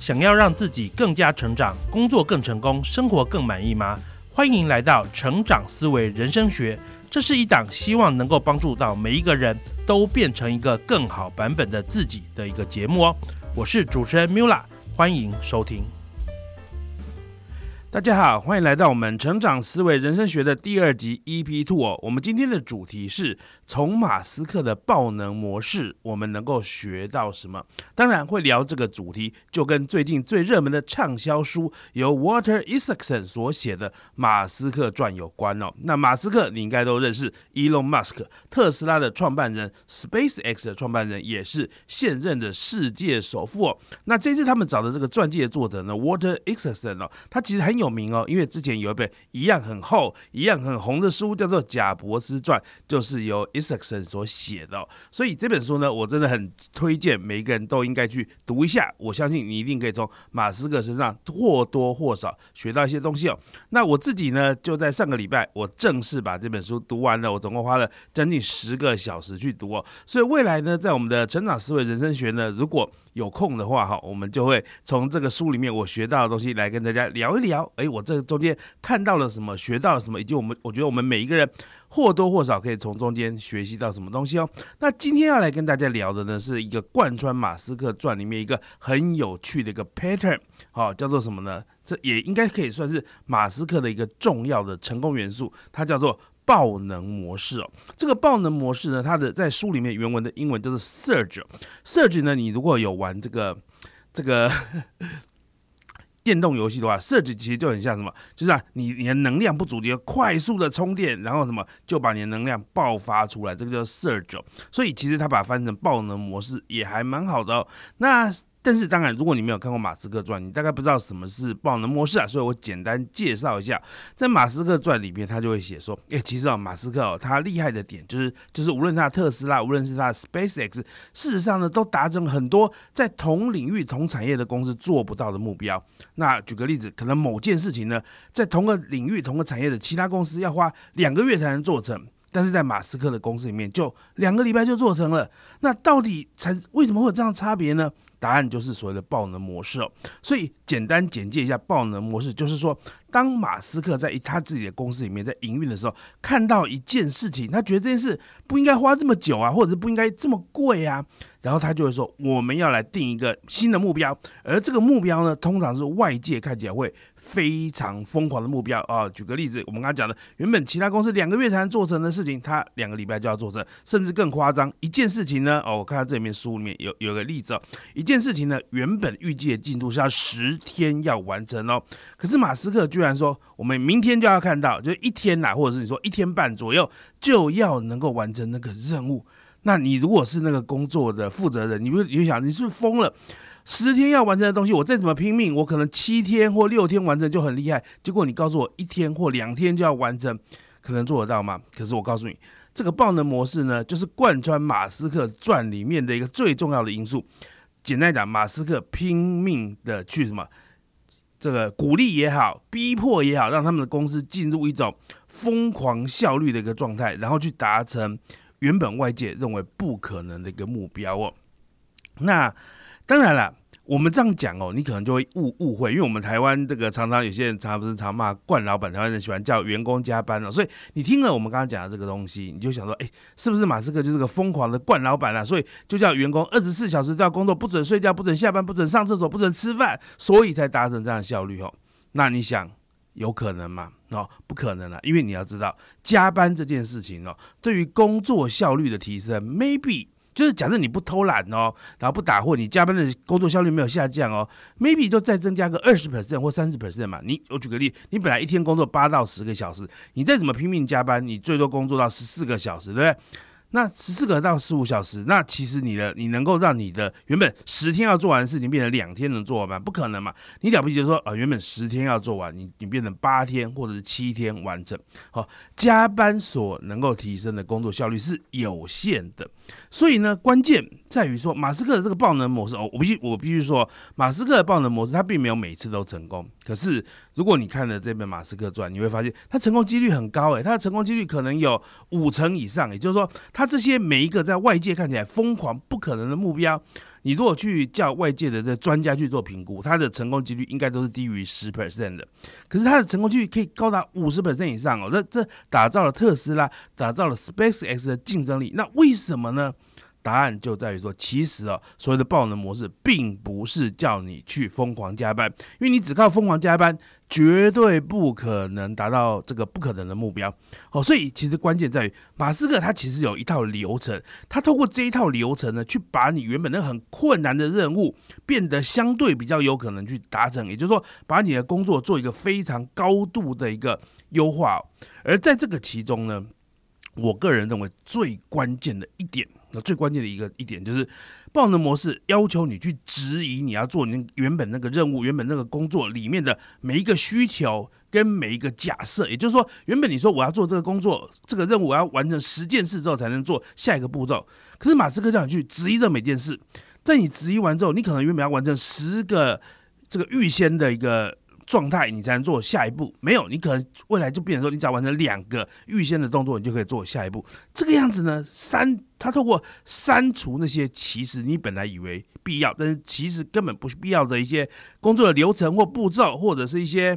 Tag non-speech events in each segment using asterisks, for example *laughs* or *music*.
想要让自己更加成长，工作更成功，生活更满意吗？欢迎来到成长思维人生学，这是一档希望能够帮助到每一个人都变成一个更好版本的自己的一个节目哦。我是主持人 Mula，欢迎收听。大家好，欢迎来到我们成长思维人生学的第二集 EP Two 哦。我们今天的主题是从马斯克的爆能模式，我们能够学到什么？当然会聊这个主题，就跟最近最热门的畅销书由 Water Isaacson 所写的《马斯克传》有关哦。那马斯克你应该都认识，Elon Musk，特斯拉的创办人，SpaceX 的创办人，也是现任的世界首富哦。那这次他们找的这个传记的作者呢，Water Isaacson 哦，他其实很有名哦，因为之前有一本一样很厚、一样很红的书，叫做《贾博斯传》，就是由 Isaacson 所写的。所以这本书呢，我真的很推荐每一个人都应该去读一下。我相信你一定可以从马斯克身上或多或少学到一些东西哦。那我自己呢，就在上个礼拜，我正式把这本书读完了。我总共花了将近十个小时去读哦。所以未来呢，在我们的成长思维人生学呢，如果有空的话哈，我们就会从这个书里面我学到的东西来跟大家聊一聊。诶，我这中间看到了什么，学到了什么，以及我们我觉得我们每一个人或多或少可以从中间学习到什么东西哦。那今天要来跟大家聊的呢，是一个贯穿马斯克传里面一个很有趣的一个 pattern，好，叫做什么呢？这也应该可以算是马斯克的一个重要的成功元素，它叫做。爆能模式哦，这个爆能模式呢，它的在书里面原文的英文就是 surge。surge 呢，你如果有玩这个这个 *laughs* 电动游戏的话，surge 其实就很像什么，就是啊，你你的能量不足，你要快速的充电，然后什么就把你的能量爆发出来，这个叫 surge。所以其实它把它翻成爆能模式也还蛮好的哦。那但是当然，如果你没有看过《马斯克传》，你大概不知道什么是爆能模式啊，所以我简单介绍一下，在《马斯克传》里面，他就会写说，哎，其实啊，马斯克哦，他厉害的点就是，就是无论他的特斯拉，无论是他的 SpaceX，事实上呢，都达成很多在同领域、同产业的公司做不到的目标。那举个例子，可能某件事情呢，在同个领域、同个产业的其他公司要花两个月才能做成，但是在马斯克的公司里面，就两个礼拜就做成了。那到底才为什么会有这样差别呢？答案就是所谓的爆能模式哦，所以简单简介一下爆能模式，就是说，当马斯克在他自己的公司里面在营运的时候，看到一件事情，他觉得这件事不应该花这么久啊，或者是不应该这么贵啊。然后他就会说，我们要来定一个新的目标，而这个目标呢，通常是外界看起来会非常疯狂的目标啊。举个例子，我们刚刚讲的，原本其他公司两个月才能做成的事情，他两个礼拜就要做成，甚至更夸张，一件事情呢，哦，我看到这里面书里面有有个例子，哦一件事情呢，原本预计的进度是要十天要完成哦，可是马斯克虽然说，我们明天就要看到，就一天呐，或者是你说一天半左右就要能够完成那个任务。那你如果是那个工作的负责人，你会你会想，你是不是疯了？十天要完成的东西，我再怎么拼命，我可能七天或六天完成就很厉害。结果你告诉我一天或两天就要完成，可能做得到吗？可是我告诉你，这个爆能模式呢，就是贯穿马斯克传里面的一个最重要的因素。简单讲，马斯克拼命的去什么，这个鼓励也好，逼迫也好，让他们的公司进入一种疯狂效率的一个状态，然后去达成。原本外界认为不可能的一个目标哦，那当然了，我们这样讲哦，你可能就会误误会，因为我们台湾这个常常有些人常常不是常骂惯老板，台湾人喜欢叫员工加班哦，所以你听了我们刚刚讲的这个东西，你就想说，哎，是不是马斯克就是个疯狂的惯老板啊？所以就叫员工二十四小时都要工作，不准睡觉，不准下班，不准上厕所，不准吃饭，所以才达成这样效率哦？那你想？有可能吗？哦，不可能了，因为你要知道，加班这件事情哦，对于工作效率的提升，maybe 就是假设你不偷懒哦，然后不打货，你加班的工作效率没有下降哦，maybe 就再增加个二十 percent 或三十 percent 嘛。你我举个例，你本来一天工作八到十个小时，你再怎么拼命加班，你最多工作到十四个小时，对不对？那十四个到十五小时，那其实你的你能够让你的原本十天要做完的事情变成两天能做完吗？不可能嘛！你了不起就说啊，原本十天要做完，你你变成八天或者是七天完成。好，加班所能够提升的工作效率是有限的，所以呢，关键在于说马斯克的这个爆能模式哦，我必须我必须说，马斯克的爆能模式他并没有每次都成功，可是。如果你看了这本《马斯克传》，你会发现他成功几率很高，诶，他的成功几率可能有五成以上。也就是说，他这些每一个在外界看起来疯狂不可能的目标，你如果去叫外界的这专家去做评估，他的成功几率应该都是低于十 percent 的。可是他的成功几率可以高达五十 percent 以上哦。这这打造了特斯拉，打造了 SpaceX 的竞争力。那为什么呢？答案就在于说，其实啊，所谓的爆能模式，并不是叫你去疯狂加班，因为你只靠疯狂加班。绝对不可能达到这个不可能的目标，哦，所以其实关键在于马斯克他其实有一套流程，他透过这一套流程呢，去把你原本那很困难的任务变得相对比较有可能去达成，也就是说，把你的工作做一个非常高度的一个优化。而在这个其中呢，我个人认为最关键的一点，那最关键的一个一点就是。爆能模式要求你去质疑你要做你原本那个任务、原本那个工作里面的每一个需求跟每一个假设，也就是说，原本你说我要做这个工作、这个任务，我要完成十件事之后才能做下一个步骤。可是马斯克叫你去质疑这每件事，在你质疑完之后，你可能原本要完成十个这个预先的一个。状态你才能做下一步，没有你可能未来就变成说，你只要完成两个预先的动作，你就可以做下一步。这个样子呢，删他透过删除那些其实你本来以为必要，但是其实根本不必要的一些工作的流程或步骤，或者是一些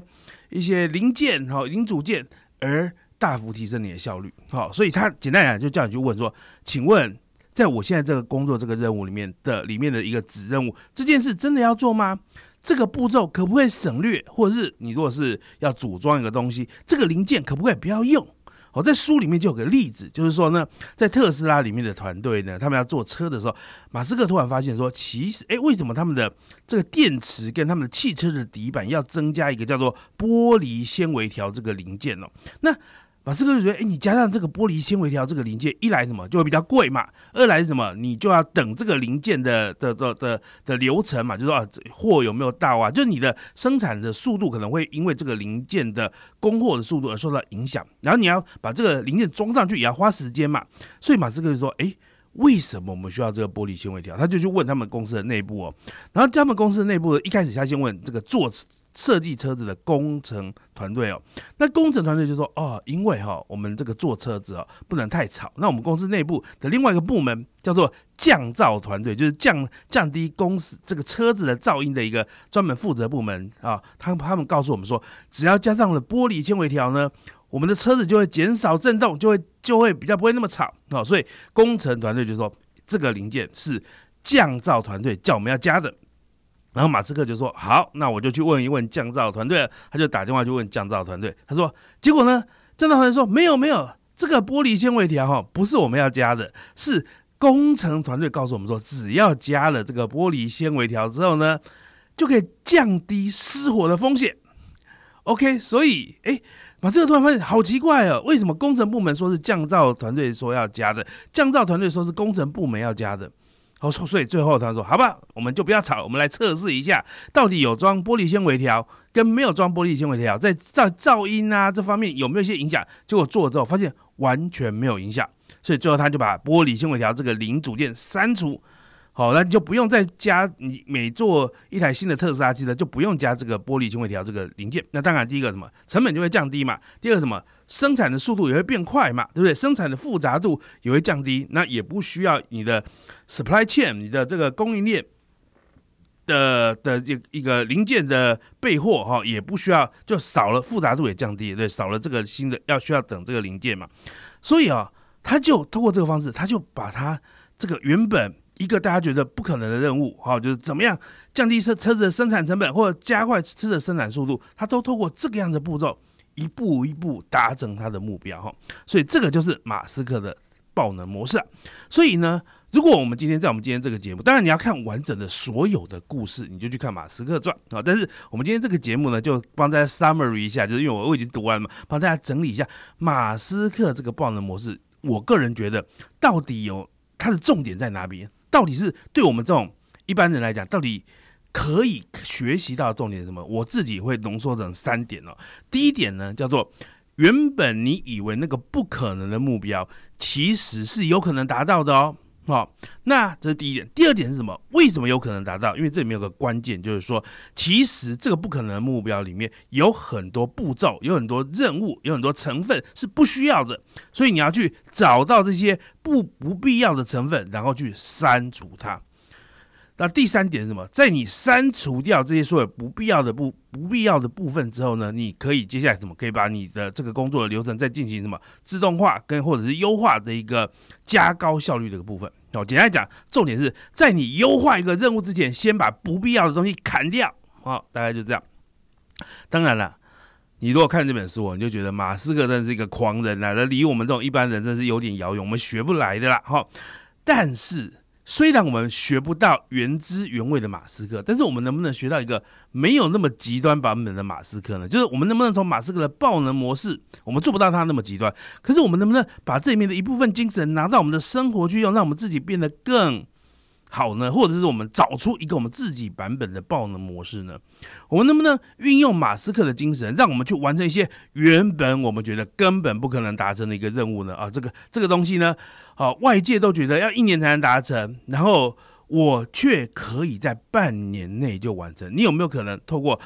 一些零件哈零组件，而大幅提升你的效率。好，所以他简单讲就叫你去问说，请问在我现在这个工作这个任务里面的里面的一个子任务，这件事真的要做吗？这个步骤可不可以省略，或者是你如果是要组装一个东西，这个零件可不可以不要用？哦，在书里面就有个例子，就是说呢，在特斯拉里面的团队呢，他们要做车的时候，马斯克突然发现说，其实，哎，为什么他们的这个电池跟他们的汽车的底板要增加一个叫做玻璃纤维条这个零件哦？那马斯克就觉得，哎，你加上这个玻璃纤维条这个零件，一来什么就会比较贵嘛，二来是什么，你就要等这个零件的的的的的流程嘛，就说啊，货有没有到啊，就是你的生产的速度可能会因为这个零件的供货的速度而受到影响，然后你要把这个零件装上去也要花时间嘛，所以马斯克就说，哎，为什么我们需要这个玻璃纤维条？他就去问他们公司的内部哦，然后他们公司的内部一开始他先问这个做。设计车子的工程团队哦，那工程团队就说哦，因为哈，我们这个做车子哦，不能太吵。那我们公司内部的另外一个部门叫做降噪团队，就是降降低公司这个车子的噪音的一个专门负责部门啊。他他们告诉我们说，只要加上了玻璃纤维条呢，我们的车子就会减少震动，就会就会比较不会那么吵啊。所以工程团队就说，这个零件是降噪团队叫我们要加的。然后马斯克就说：“好，那我就去问一问降噪团队。”他就打电话去问降噪团队。他说：“结果呢？降噪团队说没有没有，这个玻璃纤维条哈不是我们要加的，是工程团队告诉我们说，只要加了这个玻璃纤维条之后呢，就可以降低失火的风险。OK，所以哎，马斯克突然发现好奇怪哦，为什么工程部门说是降噪团队说要加的，降噪团队说是工程部门要加的？”哦，所以最后他说：“好吧，我们就不要吵，我们来测试一下，到底有装玻璃纤维条跟没有装玻璃纤维条，在噪噪音啊这方面有没有一些影响？”结果做了之后，发现完全没有影响，所以最后他就把玻璃纤维条这个零组件删除。好，那你就不用再加。你每做一台新的特斯拉机呢，就不用加这个玻璃纤维条这个零件。那当然，第一个什么成本就会降低嘛。第二个什么生产的速度也会变快嘛，对不对？生产的复杂度也会降低。那也不需要你的 supply chain，你的这个供应链的的这一个零件的备货哈，也不需要，就少了复杂度也降低，对，少了这个新的要需要等这个零件嘛。所以啊，他就通过这个方式，他就把它这个原本。一个大家觉得不可能的任务，哈，就是怎么样降低车车子的生产成本，或者加快车的生产速度，它都透过这个样的步骤，一步一步达成它的目标，哈。所以这个就是马斯克的爆能模式。所以呢，如果我们今天在我们今天这个节目，当然你要看完整的所有的故事，你就去看《马斯克传》啊。但是我们今天这个节目呢，就帮大家 summary 一下，就是因为我我已经读完了嘛，帮大家整理一下马斯克这个爆能模式。我个人觉得，到底有它的重点在哪边？到底是对我们这种一般人来讲，到底可以学习到的重点是什么？我自己会浓缩成三点哦。第一点呢，叫做原本你以为那个不可能的目标，其实是有可能达到的哦。好，那这是第一点。第二点是什么？为什么有可能达到？因为这里面有个关键，就是说，其实这个不可能的目标里面有很多步骤，有很多任务，有很多成分是不需要的。所以你要去找到这些不不必要的成分，然后去删除它。那第三点是什么？在你删除掉这些所有不必要的部不必要的部分之后呢，你可以接下来怎么可以把你的这个工作的流程再进行什么自动化跟或者是优化的一个加高效率的一个部分。哦，简单讲，重点是在你优化一个任务之前，先把不必要的东西砍掉。好，大概就这样。当然了，你如果看这本书，你就觉得马斯克真是一个狂人啊，那离我们这种一般人真是有点遥远，我们学不来的啦。哈，但是。虽然我们学不到原汁原味的马斯克，但是我们能不能学到一个没有那么极端版本的马斯克呢？就是我们能不能从马斯克的爆能模式，我们做不到他那么极端，可是我们能不能把这里面的一部分精神拿到我们的生活去用，让我们自己变得更。好呢，或者是我们找出一个我们自己版本的爆能模式呢？我们能不能运用马斯克的精神，让我们去完成一些原本我们觉得根本不可能达成的一个任务呢？啊，这个这个东西呢，好，外界都觉得要一年才能达成，然后我却可以在半年内就完成。你有没有可能透过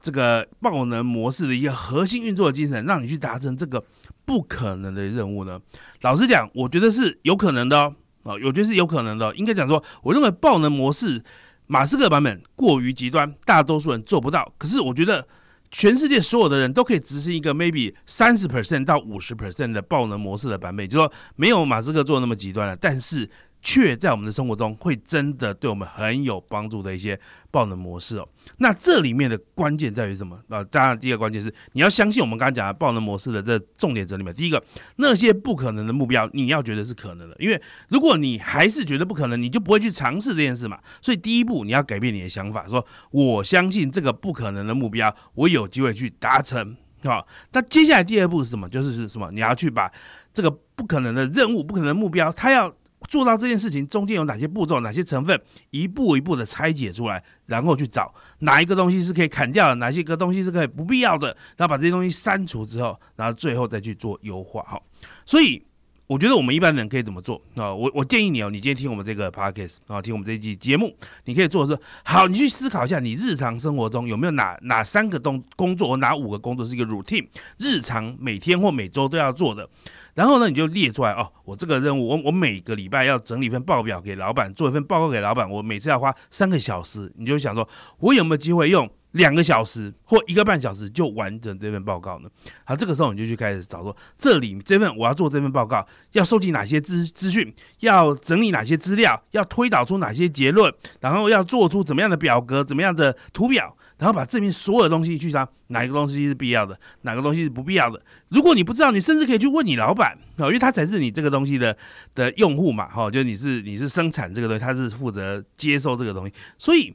这个爆能模式的一个核心运作的精神，让你去达成这个不可能的任务呢？老实讲，我觉得是有可能的哦。啊，我觉得是有可能的。应该讲说，我认为爆能模式马斯克版本过于极端，大多数人做不到。可是我觉得全世界所有的人都可以执行一个 maybe 三十 percent 到五十 percent 的爆能模式的版本，就说没有马斯克做那么极端了，但是。却在我们的生活中会真的对我们很有帮助的一些爆能模式哦。那这里面的关键在于什么啊？当然，第一个关键是你要相信我们刚刚讲的爆能模式的这重点这里面。第一个，那些不可能的目标，你要觉得是可能的，因为如果你还是觉得不可能，你就不会去尝试这件事嘛。所以第一步，你要改变你的想法，说我相信这个不可能的目标，我有机会去达成。好，*laughs* 那接下来第二步是什么？就是是什么？你要去把这个不可能的任务、不可能的目标，它要。做到这件事情中间有哪些步骤、哪些成分，一步一步的拆解出来，然后去找哪一个东西是可以砍掉的，哪些个东西是可以不必要的，然后把这些东西删除之后，然后最后再去做优化。好，所以我觉得我们一般人可以怎么做啊？我我建议你哦，你今天听我们这个 podcast 啊，听我们这一期节目，你可以做的是，好，你去思考一下，你日常生活中有没有哪哪三个东工作或哪五个工作是一个 routine，日常每天或每周都要做的。然后呢，你就列出来哦，我这个任务，我我每个礼拜要整理一份报表给老板，做一份报告给老板，我每次要花三个小时，你就想说，我有没有机会用两个小时或一个半小时就完成这份报告呢？好，这个时候你就去开始找说，这里这份我要做这份报告，要收集哪些资资讯，要整理哪些资料，要推导出哪些结论，然后要做出怎么样的表格，怎么样的图表。然后把这边所有的东西去查，哪一个东西是必要的，哪个东西是不必要的。如果你不知道，你甚至可以去问你老板哦，因为他才是你这个东西的的用户嘛，哈，就是你是你是生产这个东西，他是负责接收这个东西。所以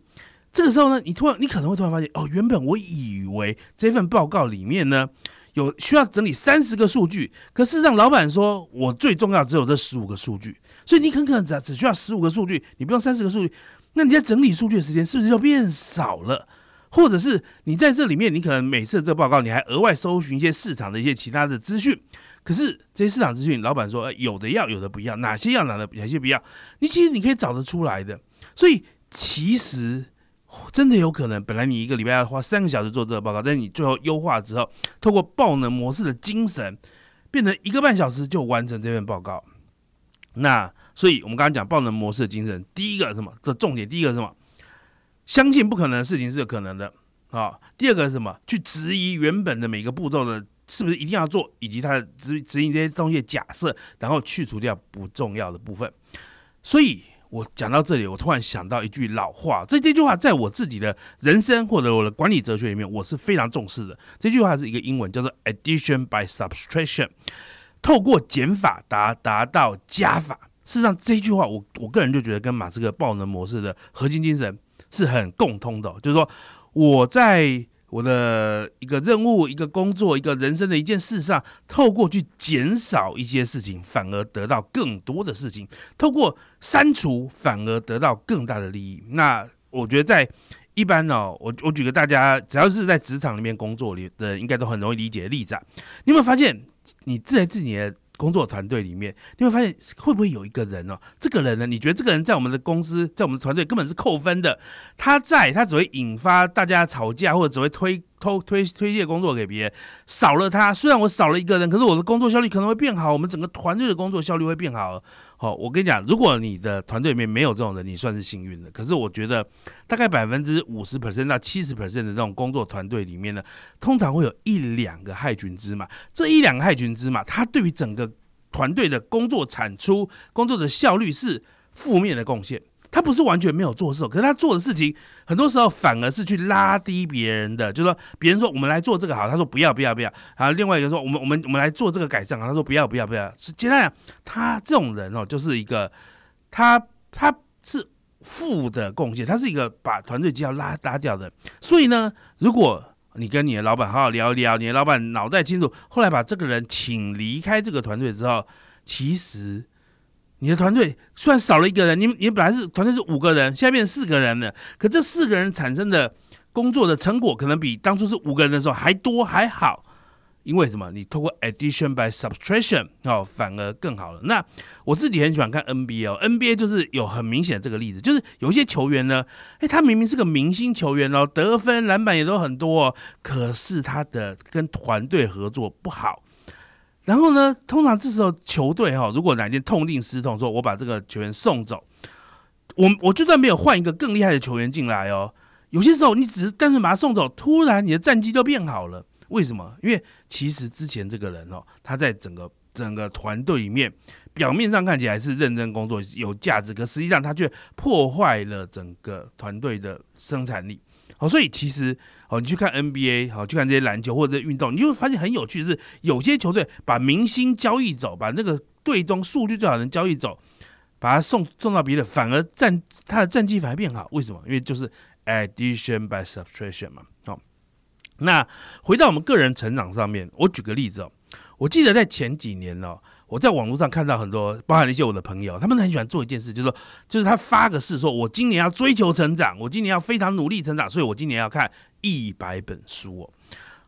这个时候呢，你突然你可能会突然发现，哦，原本我以为这份报告里面呢有需要整理三十个数据，可是让老板说我最重要只有这十五个数据，所以你很可能只只需要十五个数据，你不用三十个数据，那你在整理数据的时间是不是就变少了？或者是你在这里面，你可能每次这报告，你还额外搜寻一些市场的一些其他的资讯。可是这些市场资讯，老板说有的要，有的不要，哪些要，哪的哪些不要，你其实你可以找得出来的。所以其实真的有可能，本来你一个礼拜要花三个小时做这个报告，但你最后优化之后，透过爆能模式的精神，变成一个半小时就完成这份报告。那所以我们刚刚讲爆能模式的精神，第一个什么？这重点，第一个什么？相信不可能的事情是有可能的啊。第二个是什么？去质疑原本的每个步骤的是不是一定要做，以及它的执执行这些东西的假设，然后去除掉不重要的部分。所以我讲到这里，我突然想到一句老话，这这句话在我自己的人生或者我的管理哲学里面，我是非常重视的。这句话是一个英文，叫做 addition by subtraction，透过减法达达到加法。事实上，这句话我我个人就觉得跟马斯克爆能模式的核心精神。是很共通的，就是说，我在我的一个任务、一个工作、一个人生的一件事上，透过去减少一些事情，反而得到更多的事情；透过删除，反而得到更大的利益。那我觉得，在一般呢，我我举个大家只要是在职场里面工作里的，应该都很容易理解的例子。你有没有发现，你在自己的工作团队里面，你会发现会不会有一个人哦？这个人呢？你觉得这个人在我们的公司，在我们的团队根本是扣分的。他在他只会引发大家吵架，或者只会推偷推推卸工作给别人，少了他，虽然我少了一个人，可是我的工作效率可能会变好，我们整个团队的工作效率会变好。好，我跟你讲，如果你的团队里面没有这种人，你算是幸运的。可是我觉得，大概百分之五十 percent 到七十 percent 的这种工作团队里面呢，通常会有一两个害群之马。这一两个害群之马，它对于整个团队的工作产出、工作的效率是负面的贡献。他不是完全没有做事，可是他做的事情很多时候反而是去拉低别人的。就是说别人说我们来做这个好，他说不要不要不要。然后另外一个说我们我们我们来做这个改善啊，他说不要不要不要。是简单讲，他这种人哦，就是一个他他是负的贡献，他是一个把团队绩效拉拉掉的。所以呢，如果你跟你的老板好好聊一聊，你的老板脑袋清楚，后来把这个人请离开这个团队之后，其实。你的团队虽然少了一个人，你你本来是团队是五个人，现在变四个人了。可这四个人产生的工作的成果，可能比当初是五个人的时候还多还好。因为什么？你通过 addition by subtraction 哦，反而更好了。那我自己很喜欢看 NBA 哦，NBA 就是有很明显的这个例子，就是有一些球员呢，诶，他明明是个明星球员哦，得分、篮板也都很多，哦，可是他的跟团队合作不好。然后呢？通常这时候球队哈，如果哪天痛定思痛，说我把这个球员送走，我我就算没有换一个更厉害的球员进来哦，有些时候你只是单纯把他送走，突然你的战绩就变好了。为什么？因为其实之前这个人哦，他在整个整个团队里面，表面上看起来是认真工作、有价值，可实际上他却破坏了整个团队的生产力。好，所以其实。哦，你去看 NBA，好，去看这些篮球或者运动，你就会发现很有趣的是，有些球队把明星交易走，把那个队中数据最好的人交易走，把他送送到别的，反而战他的战绩反而变好。为什么？因为就是 addition by subtraction 嘛。好，那回到我们个人成长上面，我举个例子哦，我记得在前几年哦。我在网络上看到很多，包含一些我的朋友，他们很喜欢做一件事，就是说，就是他发个誓，说我今年要追求成长，我今年要非常努力成长，所以我今年要看一百本书哦。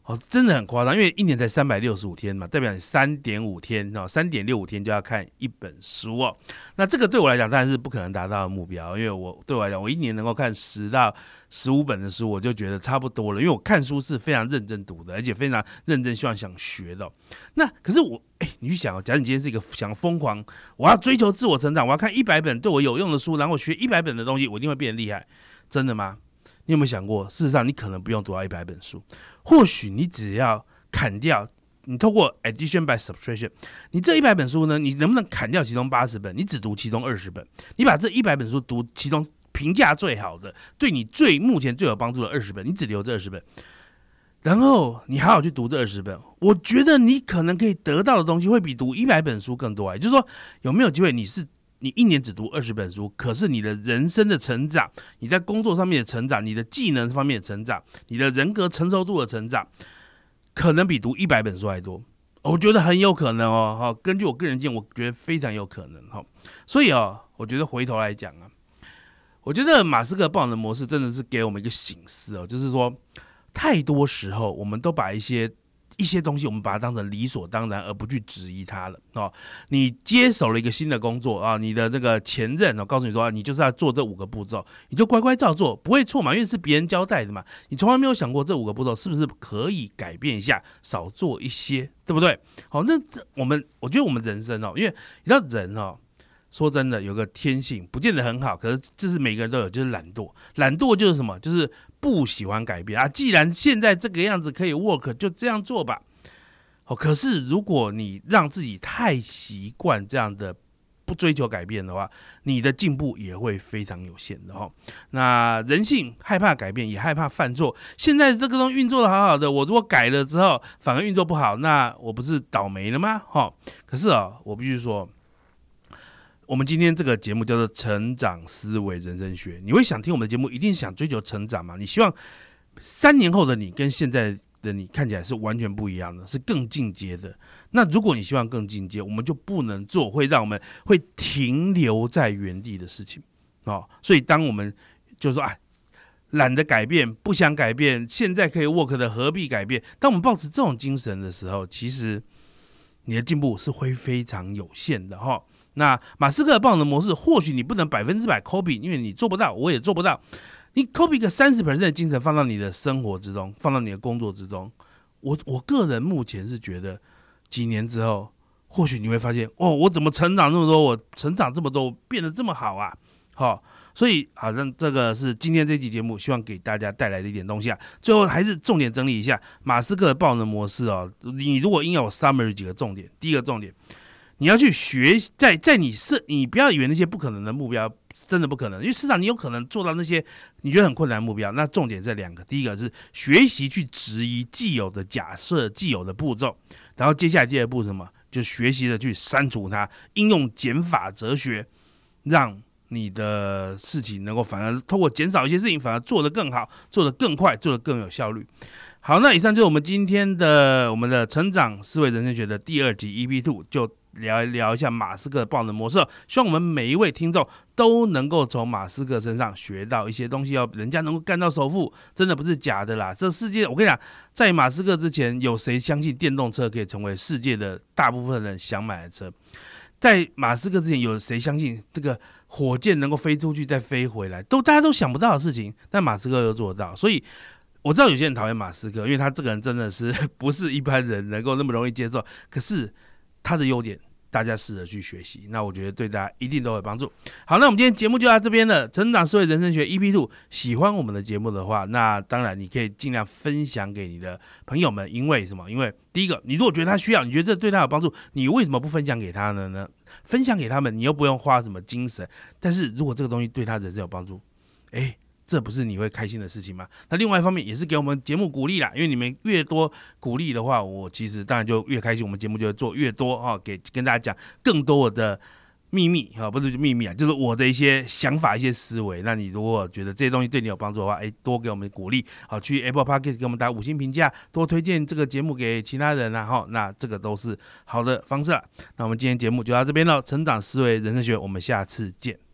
哦，真的很夸张，因为一年才三百六十五天嘛，代表你三点五天哦，三点六五天就要看一本书哦。那这个对我来讲当然是不可能达到的目标，因为我对我来讲，我一年能够看十到十五本的书，我就觉得差不多了。因为我看书是非常认真读的，而且非常认真，希望想学的。那可是我，哎，你去想哦，假如你今天是一个想疯狂，我要追求自我成长，我要看一百本对我有用的书，然后学一百本的东西，我一定会变得厉害，真的吗？你有没有想过，事实上你可能不用读到一百本书，或许你只要砍掉，你透过 addition by subtraction，你这一百本书呢，你能不能砍掉其中八十本，你只读其中二十本，你把这一百本书读其中评价最好的，对你最目前最有帮助的二十本，你只留这二十本，然后你好好去读这二十本，我觉得你可能可以得到的东西会比读一百本书更多。也就是说，有没有机会你是？你一年只读二十本书，可是你的人生的成长，你在工作上面的成长，你的技能方面的成长，你的人格成熟度的成长，可能比读一百本书还多。我觉得很有可能哦，哈，根据我个人见，我觉得非常有可能哈。所以哦，我觉得回头来讲啊，我觉得马斯克爆能模式真的是给我们一个醒思哦，就是说，太多时候我们都把一些。一些东西我们把它当成理所当然，而不去质疑它了哦。你接手了一个新的工作啊，你的那个前任哦，告诉你说你就是要做这五个步骤，你就乖乖照做，不会错嘛？因为是别人交代的嘛。你从来没有想过这五个步骤是不是可以改变一下，少做一些，对不对？好，那这我们我觉得我们人生哦，因为你知道人哦，说真的有个天性，不见得很好，可是这是每个人都有，就是懒惰。懒惰就是什么？就是。不喜欢改变啊！既然现在这个样子可以 work，就这样做吧。哦，可是如果你让自己太习惯这样的不追求改变的话，你的进步也会非常有限的哈。那人性害怕改变，也害怕犯错。现在这个东西运作的好好的，我如果改了之后反而运作不好，那我不是倒霉了吗？哈，可是啊，我必须说。我们今天这个节目叫做《成长思维人生学》，你会想听我们的节目，一定想追求成长嘛？你希望三年后的你跟现在的你看起来是完全不一样的，是更进阶的。那如果你希望更进阶，我们就不能做会让我们会停留在原地的事情哦。所以，当我们就说啊，懒得改变，不想改变，现在可以 work 的，何必改变？当我们保持这种精神的时候，其实你的进步是会非常有限的哈。那马斯克的爆能模式，或许你不能百分之百 copy，因为你做不到，我也做不到。你 copy 个三十 percent 的精神放到你的生活之中，放到你的工作之中，我我个人目前是觉得，几年之后，或许你会发现，哦，我怎么成长这么多，我成长这么多，变得这么好啊，好。所以，好像这个是今天这期节目希望给大家带来的一点东西啊。最后还是重点整理一下马斯克的爆能模式哦。你如果硬要 summary 几个重点，第一个重点，你要去学，在在你设，你不要以为那些不可能的目标真的不可能，因为市场你有可能做到那些你觉得很困难的目标。那重点在两个，第一个是学习去质疑既有的假设、既有的步骤，然后接下来第二步什么，就学习的去删除它，应用减法哲学，让。你的事情能够反而通过减少一些事情，反而做得更好，做得更快，做得更有效率。好，那以上就是我们今天的我们的成长思维人生学的第二集 EP Two，就聊一聊一下马斯克的爆能模式。希望我们每一位听众都能够从马斯克身上学到一些东西哦。人家能够干到首富，真的不是假的啦。这世界，我跟你讲，在马斯克之前，有谁相信电动车可以成为世界的大部分人想买的车？在马斯克之前，有谁相信这个？火箭能够飞出去再飞回来，都大家都想不到的事情，但马斯克又做到。所以我知道有些人讨厌马斯克，因为他这个人真的是 *laughs* 不是一般人能够那么容易接受。可是他的优点，大家试着去学习，那我觉得对大家一定都有帮助。好，那我们今天节目就到这边了。成长思维人生学 EP Two，喜欢我们的节目的话，那当然你可以尽量分享给你的朋友们，因为什么？因为第一个，你如果觉得他需要，你觉得这对他有帮助，你为什么不分享给他呢？呢？分享给他们，你又不用花什么精神。但是如果这个东西对他人生有帮助，哎，这不是你会开心的事情吗？那另外一方面也是给我们节目鼓励啦，因为你们越多鼓励的话，我其实当然就越开心，我们节目就会做越多哈，给跟大家讲更多我的。秘密啊，不是秘密啊，就是我的一些想法、一些思维。那你如果觉得这些东西对你有帮助的话，哎，多给我们鼓励，好，去 Apple Podcast 给我们打五星评价，多推荐这个节目给其他人啊，哈，那这个都是好的方式了。那我们今天节目就到这边了，成长思维人生学，我们下次见。